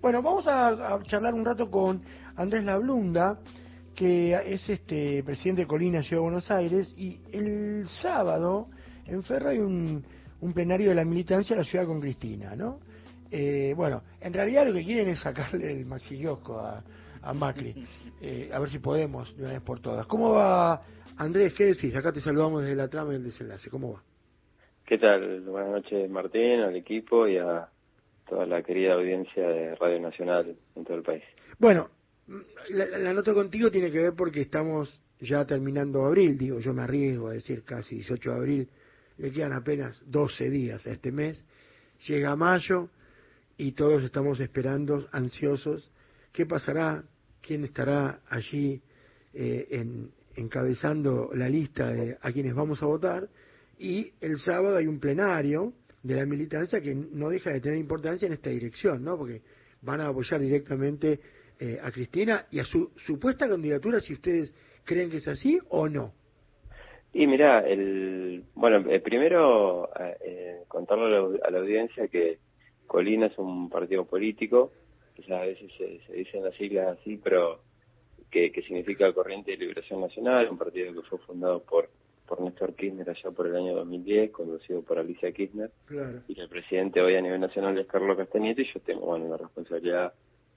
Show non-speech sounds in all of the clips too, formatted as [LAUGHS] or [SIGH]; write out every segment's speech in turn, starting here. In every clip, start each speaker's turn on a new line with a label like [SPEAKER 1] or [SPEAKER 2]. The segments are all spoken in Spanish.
[SPEAKER 1] Bueno, vamos a, charlar un rato con Andrés Lablunda, que es este presidente de Colina Ciudad de Buenos Aires, y el sábado en Ferro hay un, plenario de la militancia a la ciudad con Cristina, ¿no? Eh, bueno, en realidad lo que quieren es sacarle el maxillosco a, a Macri, [LAUGHS] eh, a ver si podemos de una vez por todas. ¿Cómo va, Andrés? ¿Qué decís? Acá te saludamos desde la trama y el desenlace. ¿Cómo va?
[SPEAKER 2] ¿Qué tal? Buenas noches, Martín, al equipo y a toda la querida audiencia de Radio Nacional en todo el país.
[SPEAKER 1] Bueno, la, nota contigo tiene que ver porque estamos ya terminando abril, digo, yo me arriesgo a decir casi 18 de abril, le quedan apenas 12 días a este mes, llega mayo y todos estamos esperando, ansiosos, qué pasará, quién estará allí eh, en, encabezando la lista de a quienes vamos a votar, y el sábado hay un plenario de la militancia que no deja de tener importancia en esta dirección, ¿no? Porque van a apoyar directamente eh, a Cristina y a su supuesta candidatura, si ustedes creen que es así o no.
[SPEAKER 2] Y mira, el, bueno, eh, primero eh, contarle a la, audiencia que Colina es un partido político, que a veces se, se dicen las siglas así, pero que, que significa Corriente de Liberación Nacional, un partido que fue fundado por por Néstor Kirchner allá por el año 2010, conducido por Alicia Kirchner, y el presidente hoy a nivel nacional es Carlos Castañete, y yo tengo bueno la responsabilidad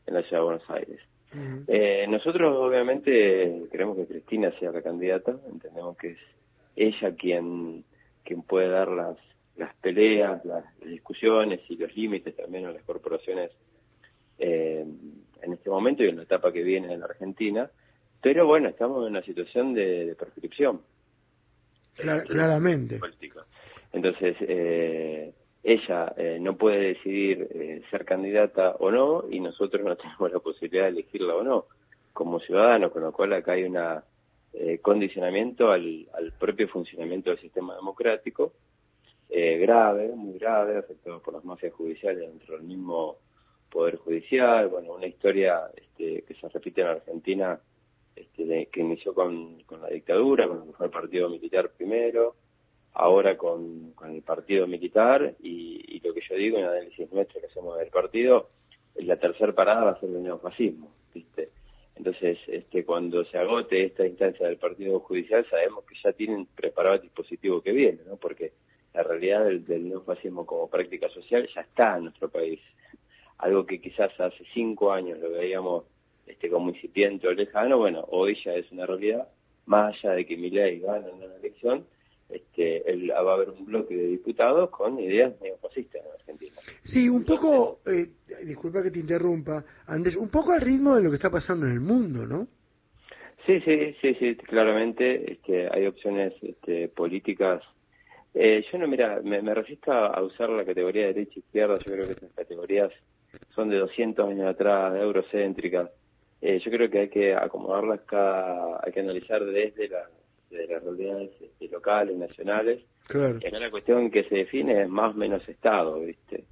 [SPEAKER 2] en la ciudad de Buenos Aires. eh, nosotros obviamente queremos que Cristina sea la candidata, entendemos que es ella quien, quien puede dar las, las peleas, las, discusiones y los límites también a las corporaciones eh, en este momento y en la etapa que viene en la Argentina, pero bueno, estamos en una situación de, de prescripción
[SPEAKER 1] claramente.
[SPEAKER 2] Entonces, eh, ella eh, no puede decidir eh, ser candidata o no y nosotros no [LAUGHS] tenemos la posibilidad de elegirla o no como ciudadanos, con lo cual acá hay un condicionamiento al, al, propio funcionamiento del sistema democrático grave, muy grave, afectado por las mafias judiciales dentro del mismo Poder Judicial, bueno, una historia este, que se repite en Argentina este, que inició con, la dictadura, con el partido militar primero, ahora con, el partido militar y, lo que yo digo en análisis nuestro que hacemos del partido, la tercera parada va a ser el neofascismo, ¿viste? Entonces, este, cuando se agote esta instancia del Partido Judicial, sabemos que ya tienen preparado el dispositivo que viene, ¿no? Porque la realidad del, del neofascismo como práctica social ya está en nuestro país. Algo que quizás hace cinco años lo veíamos este, como incipiente o lejano, bueno, hoy ya es una realidad, más allá de que Milei gane en la elección, este, va a haber un bloque de diputados con ideas neofascistas en Argentina.
[SPEAKER 1] Sí, un poco, eh, disculpa que te interrumpa, Andrés, un poco al ritmo de lo que está pasando en el mundo, ¿no?
[SPEAKER 2] Sí, sí, sí, sí, claramente este, hay opciones este, políticas. Eh, yo no, mira, me, me resisto a usar la categoría de derecha e izquierda, yo creo que esas categorías son de 200 años atrás, eurocéntricas. Eh, yo creo que hay que acomodarlas cada, hay que analizar desde, la, las realidades este, locales, nacionales.
[SPEAKER 1] Claro.
[SPEAKER 2] Y acá la cuestión que se define es más o menos Estado, ¿viste?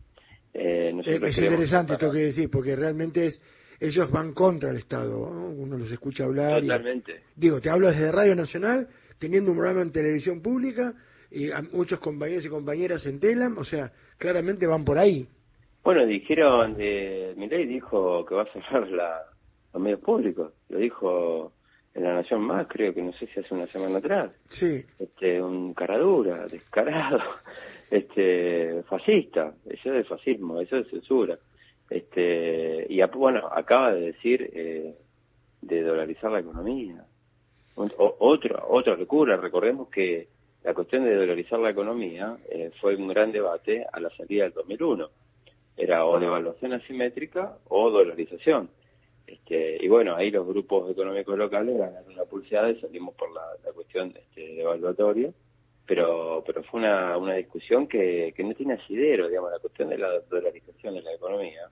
[SPEAKER 1] Eh, es interesante esto que decís, porque realmente es ellos van contra el Estado. Uno los escucha hablar.
[SPEAKER 2] Totalmente.
[SPEAKER 1] digo, te hablo desde Radio Nacional, teniendo un programa en televisión pública, y muchos compañeros y compañeras en Telam, o sea, claramente van por ahí.
[SPEAKER 2] Bueno, dijeron, eh, ley dijo que va a cerrar la, los medios públicos. Lo dijo en La Nación Más, creo que no sé si hace una semana atrás.
[SPEAKER 1] Sí.
[SPEAKER 2] Este, un caradura, descarado, [LAUGHS] este, fascista. Eso es fascismo, eso es censura. Este, y bueno, acaba de decir eh, de dolarizar la economía. O, otra, otra locura. Recordemos que la cuestión de dolarizar la economía eh, fue un gran debate a la salida del 2001. Era o devaluación asimétrica o dolarización. Este, y bueno, ahí los grupos económicos locales ganaron una pulseada y salimos por la, cuestión este, evaluatoria, pero pero fue una, una discusión que, que no tiene asidero, digamos, la cuestión de la dolarización de la economía.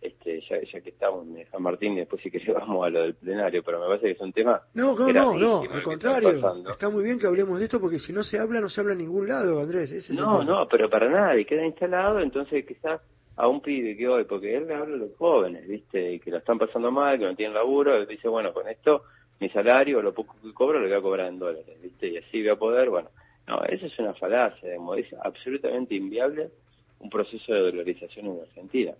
[SPEAKER 2] Este, ya, ya que estamos en San Martín, después si querés [LAUGHS] vamos a lo del plenario, pero me parece que es un tema...
[SPEAKER 1] No, no, no, no, al contrario, está, muy bien que hablemos de esto porque si no se habla, no se habla en ningún lado, Andrés.
[SPEAKER 2] no, no, pero para nada, y queda instalado, entonces quizás a un pibe que hoy, porque él le habla a los jóvenes, ¿viste? Y que lo están pasando mal, que no tienen laburo, él dice, bueno, con esto mi salario, lo poco que cobro, lo voy a cobrar en dólares, ¿viste? Y así voy a poder, bueno, no, eso es una falacia, es absolutamente inviable un proceso de dolarización en Argentina.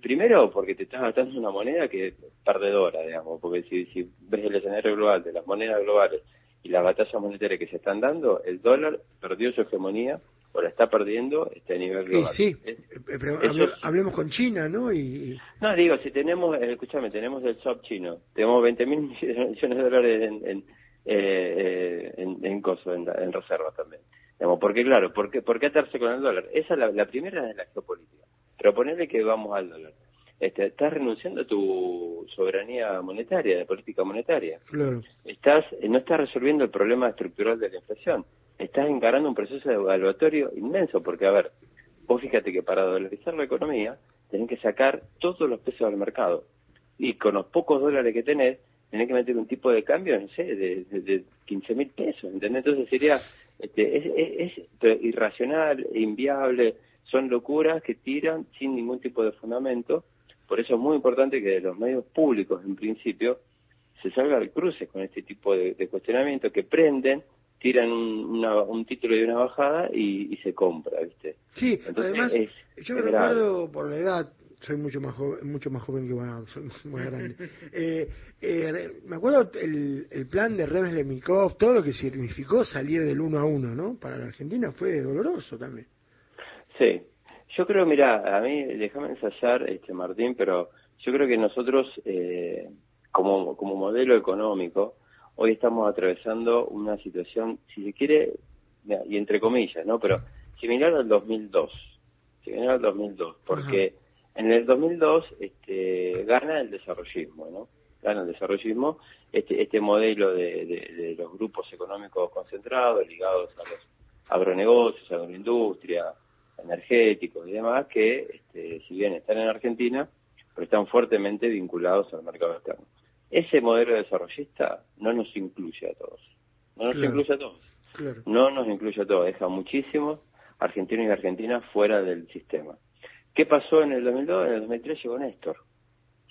[SPEAKER 2] Primero porque te estás gastando una moneda que es perdedora, digamos, porque si, si ves el escenario global de las monedas globales y las batallas monetarias que se están dando, el dólar perdió su hegemonía o la está perdiendo este, nivel global.
[SPEAKER 1] Sí, sí. Eh, hablemos con China, ¿no? Y...
[SPEAKER 2] No, digo, si tenemos, eh, escúchame, tenemos el SOP chino, tenemos 20 mil [LAUGHS] millones de dólares en, en, eh, en, en, coso, en, en reservas también. Digamos, porque claro, ¿por qué, ¿por qué atarse con el dólar? Esa es la, la primera de la geopolítica. Pero ponerle que vamos al dólar. Este, estás renunciando a tu soberanía monetaria, de política monetaria.
[SPEAKER 1] Claro.
[SPEAKER 2] Estás, no estás resolviendo el problema estructural de la inflación. Estás encarando un proceso evaluatorio inmenso, porque, a ver, vos fíjate que para dolarizar la economía tenés que sacar todos los pesos del mercado. Y con los pocos dólares que tenés, tenés que meter un tipo de cambio, no sé, de, de, 15 mil pesos, ¿entendés? Entonces sería, este, es, es irracional, inviable, son locuras que tiran sin ningún tipo de fundamento. Por eso es muy importante que de los medios públicos, en principio, se salga al cruce con este tipo de, cuestionamiento que prenden, tiran un, un título de una bajada y, se compra, ¿viste?
[SPEAKER 1] Sí, además, yo me recuerdo por la edad, soy mucho más joven, mucho más joven que bueno, soy [LAUGHS] muy grande. Eh, eh, me acuerdo el, el plan de Remes Lemikov, todo lo que significó salir del uno a uno, ¿no? Para la Argentina fue doloroso también.
[SPEAKER 2] Sí, yo creo, mira, a mí, déjame ensayar, este Martín, pero yo creo que nosotros, eh, como, como modelo económico, hoy estamos atravesando una situación, si se quiere, y entre comillas, ¿no? Pero similar al 2002, similar al 2002, porque en el 2002 este, gana el desarrollismo, ¿no? Gana el desarrollismo, este, este modelo de, de, de los grupos económicos concentrados, ligados a los agronegocios, a la industria, energéticos y demás que, este, si bien están en Argentina, pero están fuertemente vinculados al mercado externo. Ese modelo desarrollista no nos incluye a todos. No nos incluye a todos. No nos incluye a todos. Deja muchísimos argentinos y argentinas fuera del sistema. ¿Qué pasó en el 2002? En el 2003 llegó Néstor.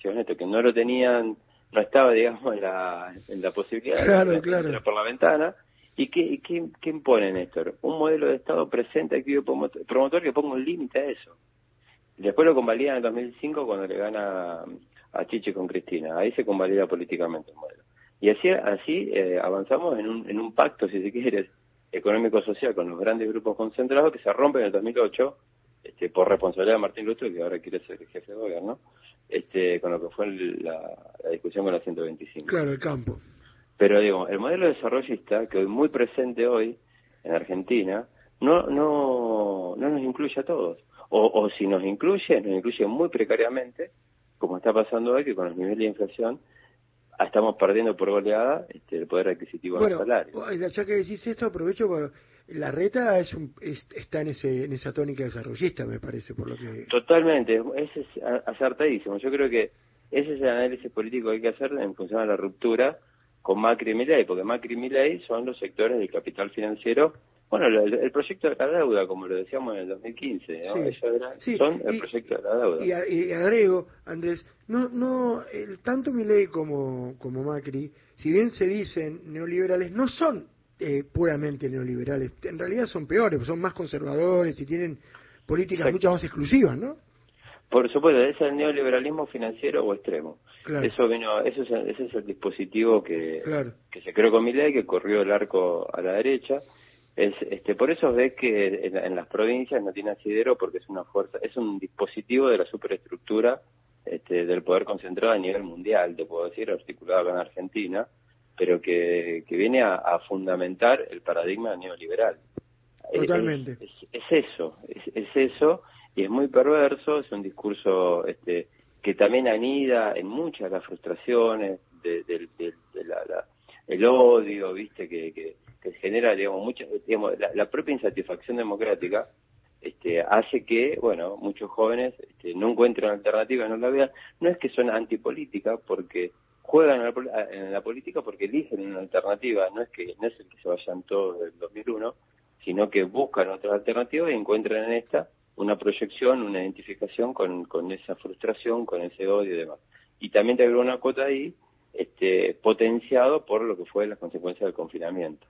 [SPEAKER 2] Llegó Néstor, que no lo tenían, no estaba, digamos, en la, en la posibilidad
[SPEAKER 1] claro,
[SPEAKER 2] de
[SPEAKER 1] claro.
[SPEAKER 2] por la ventana ¿Y qué, qué, qué impone Néstor? Un modelo de Estado presente, activo promotor que ponga un límite a eso. Después lo convalida en el 2005 cuando le gana a Chiche con Cristina. Ahí se convalida políticamente el modelo. Y así, así eh, avanzamos en un, en un pacto, si se quiere, económico-social con los grandes grupos concentrados que se rompen en el 2008 este, por responsabilidad de Martín Lutero, que ahora quiere ser el jefe de gobierno, este, con lo que fue la, la discusión con la 125.
[SPEAKER 1] Claro, el campo.
[SPEAKER 2] Pero digo, el modelo desarrollista, que hoy muy presente hoy en Argentina, no, no, no nos incluye a todos. O, o si nos incluye, nos incluye muy precariamente, como está pasando hoy, que con los niveles de inflación estamos perdiendo por goleada este, el poder adquisitivo
[SPEAKER 1] bueno,
[SPEAKER 2] del salario.
[SPEAKER 1] Ya que decís esto, aprovecho por... La reta es, un, está en, ese, en esa tónica desarrollista, me parece, por lo que...
[SPEAKER 2] Totalmente, es, es acertadísimo. Yo creo que ese es el análisis político que hay que hacer en función de la ruptura con Macri y Milei, porque Macri y Milei son los sectores del capital financiero. Bueno, el, proyecto de la deuda, como lo decíamos en el 2015, ¿no? Eran, son el proyecto de la deuda.
[SPEAKER 1] Y, agrego, Andrés, no, no, el, tanto Milei como, como Macri, si bien se dicen neoliberales, no son eh, puramente neoliberales. En realidad son peores, son más conservadores y tienen políticas mucho más exclusivas, ¿no?
[SPEAKER 2] Por supuesto, es el neoliberalismo financiero o extremo. Eso vino, eso es, ese es el dispositivo que, que se creó con mi ley, que corrió el arco a la derecha. Es, este, por eso ves que en, las provincias no tiene asidero porque es una fuerza, es un dispositivo de la superestructura este, del poder concentrado a nivel mundial, te puedo decir, articulado en Argentina, pero que, que viene a, fundamentar el paradigma neoliberal.
[SPEAKER 1] Totalmente.
[SPEAKER 2] Es, eso, es, es eso y es muy perverso, es un discurso este, que también anida en muchas las frustraciones, de, de, la, el odio, viste, que, que, genera, digamos, mucha, digamos la, propia insatisfacción democrática este, hace que, bueno, muchos jóvenes este, no encuentren alternativas, no la vean. No es que son antipolítica, porque juegan en la, en política porque eligen una alternativa, no es que no es el que se vayan todos del 2001, sino que buscan otras alternativas y encuentran en esta una proyección, una identificación con, con esa frustración, con ese odio y demás. Y también te agrego una cuota ahí, este, potenciado por lo que fue las consecuencias del confinamiento.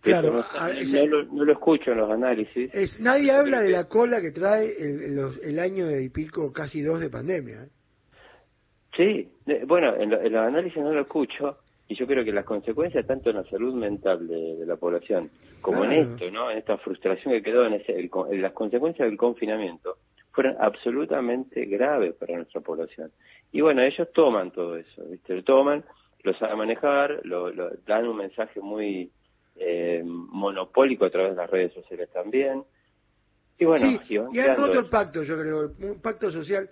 [SPEAKER 1] Claro,
[SPEAKER 2] no,
[SPEAKER 1] a-
[SPEAKER 2] no
[SPEAKER 1] ese-
[SPEAKER 2] lo, no lo escucho en los análisis.
[SPEAKER 1] Es, nadie habla de la cola que trae el, los- el año de y pico, casi dos de pandemia. ¿eh?
[SPEAKER 2] Sí, bueno, en, lo- en los análisis no lo escucho y yo creo que las consecuencias tanto en la salud mental de, de la población como en esto, ¿no? En esta frustración que quedó en, ese, el con- en las consecuencias del confinamiento fueron absolutamente graves para nuestra población. Y bueno, ellos toman todo eso, ¿viste? Lo toman, lo saben manejar, lo, lo- dan un mensaje muy eh, monopólico a través de las redes sociales también. Y bueno,
[SPEAKER 1] sí,
[SPEAKER 2] y
[SPEAKER 1] y han el pacto, yo creo, un pacto social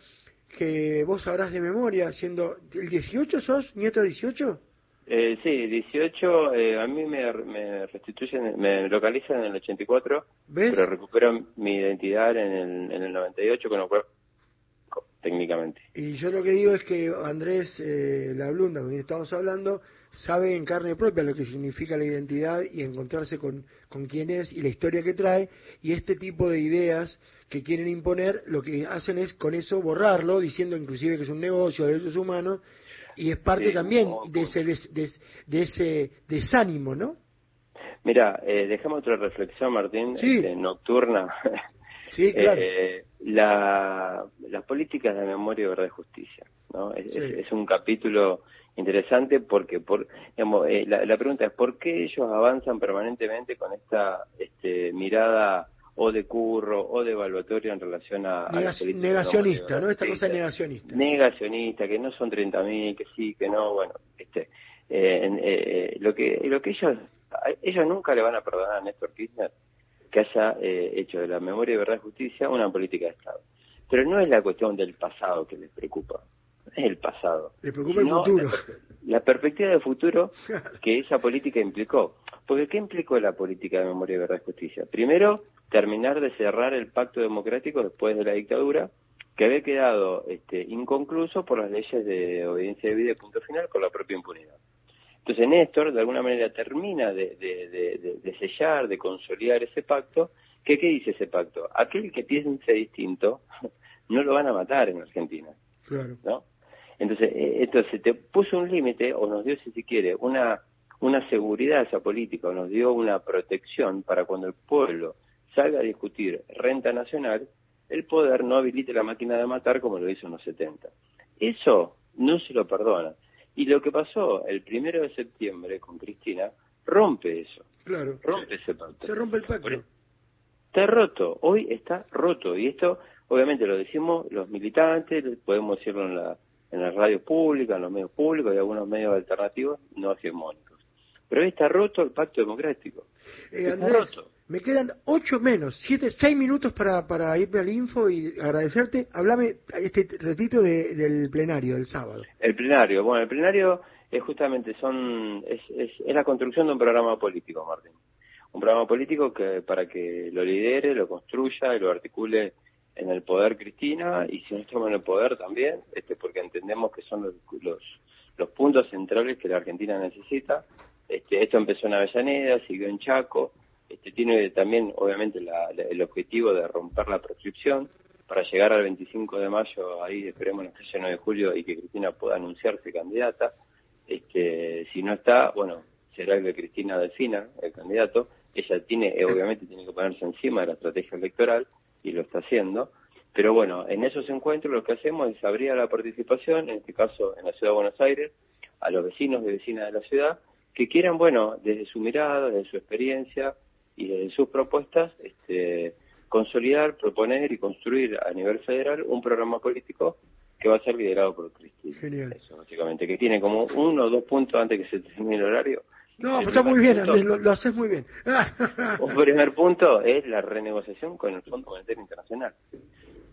[SPEAKER 1] que vos sabrás de memoria, siendo... ¿El 18 sos, nieto 18?
[SPEAKER 2] Eh, sí, 18, eh, a mí me, me restituyen, me localizan en el 84,
[SPEAKER 1] ¿Ves?
[SPEAKER 2] pero recupero mi identidad en el, en el 98, con lo cual, técnicamente.
[SPEAKER 1] Y yo lo que digo es que Andrés eh, Lablunda, con quien estamos hablando, sabe en carne propia lo que significa la identidad y encontrarse con, con quién es y la historia que trae. Y este tipo de ideas que quieren imponer, lo que hacen es con eso borrarlo, diciendo inclusive que es un negocio de derechos humanos. Y es parte
[SPEAKER 2] Sí,
[SPEAKER 1] también de ese, des- des- de ese desánimo, ¿no?
[SPEAKER 2] Mira, eh, dejame otra reflexión, Martín,
[SPEAKER 1] Sí.
[SPEAKER 2] este, nocturna. [LAUGHS]
[SPEAKER 1] Sí, claro.
[SPEAKER 2] Eh, la, las políticas de memoria, verdad y justicia, ¿no? Es,
[SPEAKER 1] Sí.
[SPEAKER 2] es- es un capítulo interesante porque, por, digamos, eh, la, la pregunta es ¿por qué ellos avanzan permanentemente con esta este, mirada o de curro o de evaluatoria en relación a, las
[SPEAKER 1] negacionista, ¿no?
[SPEAKER 2] y
[SPEAKER 1] Esta cosa
[SPEAKER 2] justicia?
[SPEAKER 1] negacionista.
[SPEAKER 2] negacionista, que no son 30.000, que sí, que no, bueno, este, eh, en- eh, lo que lo que ellos ellos nunca le van a perdonar a Néstor Kirchner que haya eh, hecho de la memoria de verdad y justicia una política de Estado. Pero no es la cuestión del pasado que les preocupa, es el pasado.
[SPEAKER 1] Le preocupa el futuro.
[SPEAKER 2] La, la perspectiva de futuro [LAUGHS] que esa política implicó. Porque ¿qué implicó la política de memoria, verdad y justicia? Primero, terminar de cerrar el pacto democrático después de la dictadura, que había quedado este, inconcluso por las leyes de obediencia debida y punto final con la propia impunidad. Entonces Néstor, de alguna manera, termina de, de- de- de- de sellar, de consolidar ese pacto. ¿Qué, ¿Qué dice ese pacto? Aquel que piense distinto [LAUGHS] no lo van a matar en Argentina.
[SPEAKER 1] Claro.
[SPEAKER 2] ¿no? Entonces, eh, entonces te puso un límite o nos dio, si se quiere, una, una seguridad a esa política o nos dio una protección para cuando el pueblo salga a discutir renta nacional, el poder no habilite la máquina de matar como lo hizo en los 70. Eso no se lo perdona. Y lo que pasó el primero de septiembre con Cristina rompe eso,
[SPEAKER 1] Claro.
[SPEAKER 2] rompe ese pacto.
[SPEAKER 1] Se rompe el pacto.
[SPEAKER 2] Por- Está roto, hoy está roto. Y esto, obviamente, lo decimos los militantes, podemos decirlo en, la, en las radios públicas, en los medios públicos y algunos medios alternativos no hegemónicos. Pero hoy está roto el pacto democrático.
[SPEAKER 1] Eh,
[SPEAKER 2] Está
[SPEAKER 1] Andrés,
[SPEAKER 2] roto.
[SPEAKER 1] Me quedan ocho menos, siete, seis minutos para, para irme al info y agradecerte. Hablame este ratito de- del plenario del sábado.
[SPEAKER 2] El plenario, bueno, el plenario es justamente son es, es, es la construcción de un programa político, Martín. Un programa político que para que lo lidere, lo construya y lo articule en el poder Cristina y si no estamos en el poder también, este porque entendemos que son los, los, los puntos centrales que la Argentina necesita. Este, esto empezó en Avellaneda, siguió en Chaco, este, tiene también obviamente la- la- el objetivo de romper la prescripción para llegar al 25 de mayo, ahí esperemos en el 9 de julio y que Cristina pueda anunciarse candidata. Este, si no está, bueno, será el que Cristina defina, el candidato. Ella tiene, eh, obviamente, tiene que ponerse encima de la estrategia electoral y lo está haciendo. Pero bueno, en esos encuentros lo que hacemos es abrir a la participación, en este caso en la Ciudad de Buenos Aires, a los vecinos y vecinas de la ciudad que quieran, bueno, desde su mirada, desde su experiencia y desde sus propuestas, este, consolidar, proponer y construir a nivel federal un programa político que va a ser liderado por Cristina.
[SPEAKER 1] Genial.
[SPEAKER 2] Eso, básicamente, que tiene como uno o dos puntos antes que se termine el horario.
[SPEAKER 1] No, pero está muy bien,
[SPEAKER 2] punto-
[SPEAKER 1] lo, lo haces muy bien. [LAUGHS]
[SPEAKER 2] un primer punto es la renegociación con el Fondo Monetario Internacional.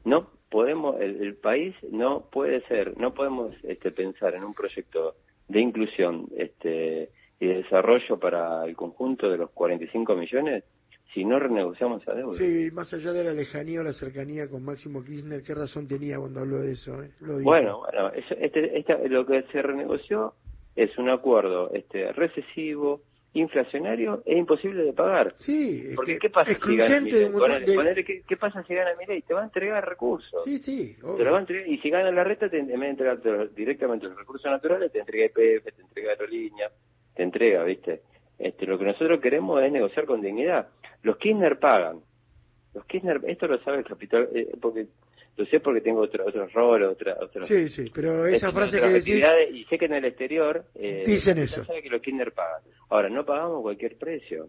[SPEAKER 2] No podemos, el, el país no puede ser, no podemos este, pensar en un proyecto de inclusión este, y de desarrollo para el conjunto de los 45 millones si no renegociamos esa deuda.
[SPEAKER 1] Sí, más allá de la lejanía o la cercanía con Máximo Kirchner, ¿qué razón tenía cuando habló de eso? eh? Lo dijo.
[SPEAKER 2] Bueno, bueno, eso- este, esta- lo que se renegoció es un acuerdo este, recesivo, inflacionario e imposible de pagar.
[SPEAKER 1] Sí,
[SPEAKER 2] Porque
[SPEAKER 1] que
[SPEAKER 2] ¿qué pasa si gana
[SPEAKER 1] de
[SPEAKER 2] ponele, ¿qué, qué pasa si gana Milei? Te va a entregar recursos.
[SPEAKER 1] Sí, sí,
[SPEAKER 2] Te lo va a entregar, y si gana la reta, te, en vez de entregarte directamente los recursos naturales, te entrega IPF, te entrega aerolínea, te entrega, ¿viste? Este, lo que nosotros queremos es negociar con dignidad. Los Kirchner pagan. Los Kirchner, esto lo sabe el capital, eh, porque lo sé porque tengo otro, otro rol, otra, otra
[SPEAKER 1] Sí, sí, pero esa frase que decís...
[SPEAKER 2] Y sé que en el exterior...
[SPEAKER 1] Eh, dicen eso.
[SPEAKER 2] sabe que los Kirchner pagan. Ahora, no pagamos cualquier precio.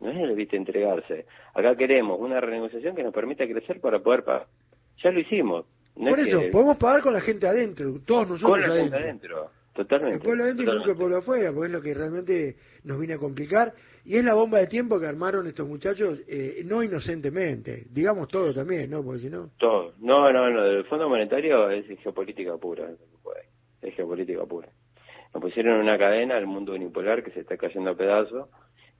[SPEAKER 2] No es el viste entregarse. Acá queremos una renegociación que nos permita crecer para poder pagar. Ya lo hicimos.
[SPEAKER 1] Por eso, podemos pagar con la gente adentro, todos nosotros
[SPEAKER 2] con la gente adentro. Totalmente.
[SPEAKER 1] El pueblo adentro y nunca el pueblo afuera, porque es lo que realmente nos viene a complicar. Y es la bomba de tiempo que armaron estos muchachos, eh, no inocentemente. Digamos todo también, ¿no? Porque si no.
[SPEAKER 2] Todo. No, no, no. El Fondo Monetario es geopolítica pura. Es geopolítica pura. Nos pusieron en una cadena el mundo unipolar que se está cayendo a pedazos.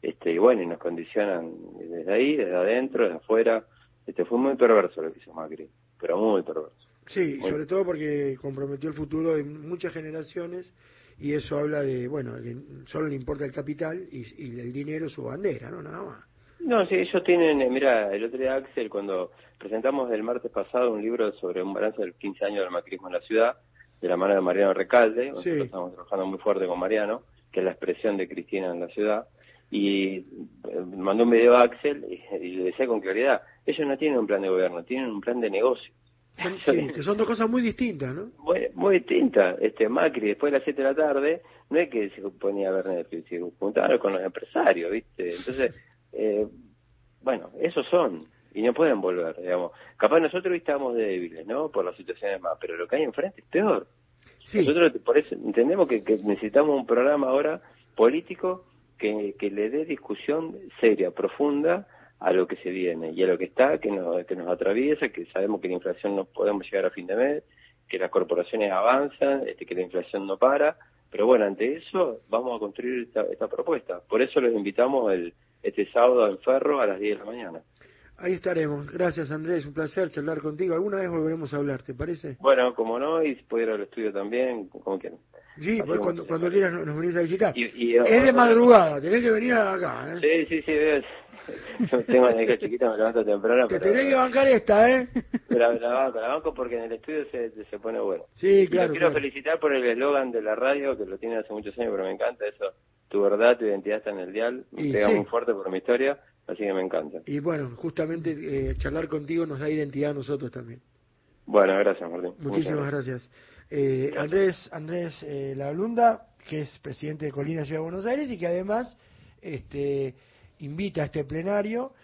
[SPEAKER 2] Este, y bueno, y nos condicionan desde ahí, desde adentro, desde afuera. Este, fue muy perverso lo que hizo Macri, pero muy perverso.
[SPEAKER 1] Sí, sobre todo porque comprometió el futuro de muchas generaciones y eso habla de, bueno, que solo le importa el capital y, el dinero su bandera, ¿no? Nada más.
[SPEAKER 2] No, sí, ellos tienen, eh, mira, el otro día Axel, cuando presentamos el martes pasado un libro sobre un balance del 15 años del macrismo en la ciudad, de la mano de Mariano Recalde, nosotros estamos trabajando muy fuerte con Mariano, que es la expresión de Cristina en la ciudad, y eh, mandó un video a Axel y le decía con claridad, ellos no tienen un plan de gobierno, tienen un plan de negocio. [LAUGHS]
[SPEAKER 1] Sí, que son dos cosas muy distintas, ¿no?
[SPEAKER 2] Muy, muy distintas. Este, Macri, después de las 7 de la tarde, no es que se ponía a ver Netflix, se juntaba con los empresarios, ¿viste? Entonces, [LAUGHS] eh, bueno, esos son, y no pueden volver, digamos. Capaz nosotros estamos débiles, ¿no? Por las situaciones más, pero lo que hay enfrente es peor. Sí. Nosotros por eso entendemos que, que necesitamos un programa ahora político que, que le dé discusión seria, profunda, a lo que se viene y a lo que está, que nos, que nos atraviesa, que sabemos que la inflación no podemos llegar a fin de mes, que las corporaciones avanzan, este, que la inflación no para, pero bueno, ante eso vamos a construir esta, esta propuesta. Por eso los invitamos el, este sábado en Ferro a las 10 de la mañana.
[SPEAKER 1] Ahí estaremos. Gracias, Andrés. Un placer charlar contigo. Alguna vez volveremos a hablar, ¿te parece?
[SPEAKER 2] Bueno, como no, y puede ir al estudio también, como quieran.
[SPEAKER 1] Sí, pues cuando, cuando quieras nos, venís a visitar. es de madrugada, tenés que venir acá.
[SPEAKER 2] ¿eh? Sí, sí, sí. Ves. tengo una hija chiquita, me levanto temprano.
[SPEAKER 1] Te tenés que bancar esta, ¿eh?
[SPEAKER 2] La, la, banco, la banco porque en el estudio se, se pone bueno.
[SPEAKER 1] Sí, claro.
[SPEAKER 2] quiero felicitar por el eslogan de la radio, que lo tiene hace muchos años, pero me encanta eso. Tu verdad, tu identidad está en el dial. Me pega muy fuerte por mi historia. Así que me encanta.
[SPEAKER 1] Y bueno, justamente eh, charlar contigo nos da identidad a nosotros también.
[SPEAKER 2] Bueno, gracias Martín.
[SPEAKER 1] Muchísimas gracias. Eh, Andrés Andrés eh, Lablunda, que es presidente de Colina Ciudad de Buenos Aires y que además este, invita a este plenario